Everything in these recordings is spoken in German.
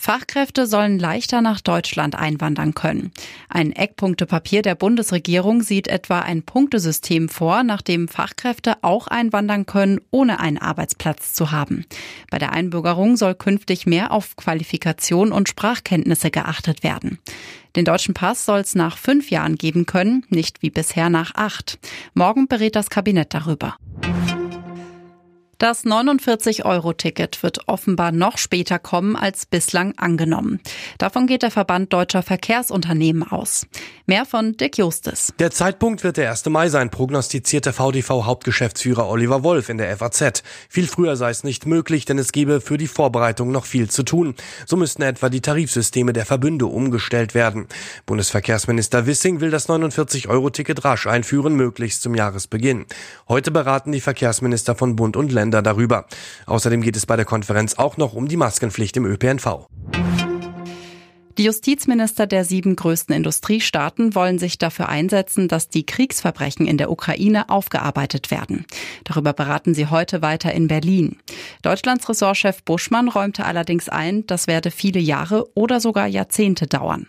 Fachkräfte sollen leichter nach Deutschland einwandern können. Ein Eckpunktepapier der Bundesregierung sieht etwa ein Punktesystem vor, nach dem Fachkräfte auch einwandern können, ohne einen Arbeitsplatz zu haben. Bei der Einbürgerung soll künftig mehr auf Qualifikation und Sprachkenntnisse geachtet werden. Den deutschen Pass soll es nach fünf Jahren geben können, nicht wie bisher nach acht. Morgen berät das Kabinett darüber. Das 49-Euro-Ticket wird offenbar noch später kommen als bislang angenommen. Davon geht der Verband deutscher Verkehrsunternehmen aus. Mehr von Dick Justis. Der Zeitpunkt wird der 1. Mai sein, prognostizierte VDV-Hauptgeschäftsführer Oliver Wolf in der FAZ. Viel früher sei es nicht möglich, denn es gebe für die Vorbereitung noch viel zu tun. So müssten etwa die Tarifsysteme der Verbünde umgestellt werden. Bundesverkehrsminister Wissing will das 49-Euro-Ticket rasch einführen, möglichst zum Jahresbeginn. Heute beraten die Verkehrsminister von Bund und Ländern Länder darüber. Außerdem geht es bei der Konferenz auch noch um die Maskenpflicht im ÖPNV. Die Justizminister der sieben größten Industriestaaten wollen sich dafür einsetzen, dass die Kriegsverbrechen in der Ukraine aufgearbeitet werden. Darüber beraten sie heute weiter in Berlin. Deutschlands Ressortchef Buschmann räumte allerdings ein, das werde viele Jahre oder sogar Jahrzehnte dauern.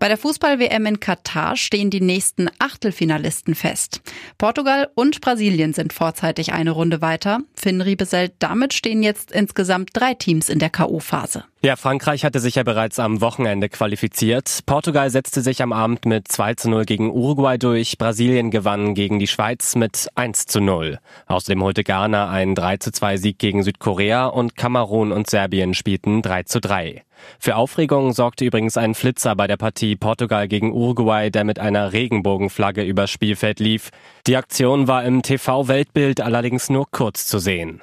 Bei der Fußball-WM in Katar stehen die nächsten Achtelfinalisten fest. Portugal und Brasilien sind vorzeitig eine Runde weiter. Finn Riebeselt, damit stehen jetzt insgesamt drei Teams in der K.O.-Phase. Ja, Frankreich hatte sich ja bereits am Wochenende qualifiziert. Portugal setzte sich am Abend mit 2 zu 0 gegen Uruguay durch. Brasilien gewann gegen die Schweiz mit 1 zu 0. Außerdem holte Ghana einen 3 zu 2 Sieg gegen Südkorea und Kamerun und Serbien spielten 3 zu 3. Für Aufregung sorgte übrigens ein Flitzer bei der Partie Portugal gegen Uruguay, der mit einer Regenbogenflagge übers Spielfeld lief. Die Aktion war im TV-Weltbild allerdings nur kurz zu sehen.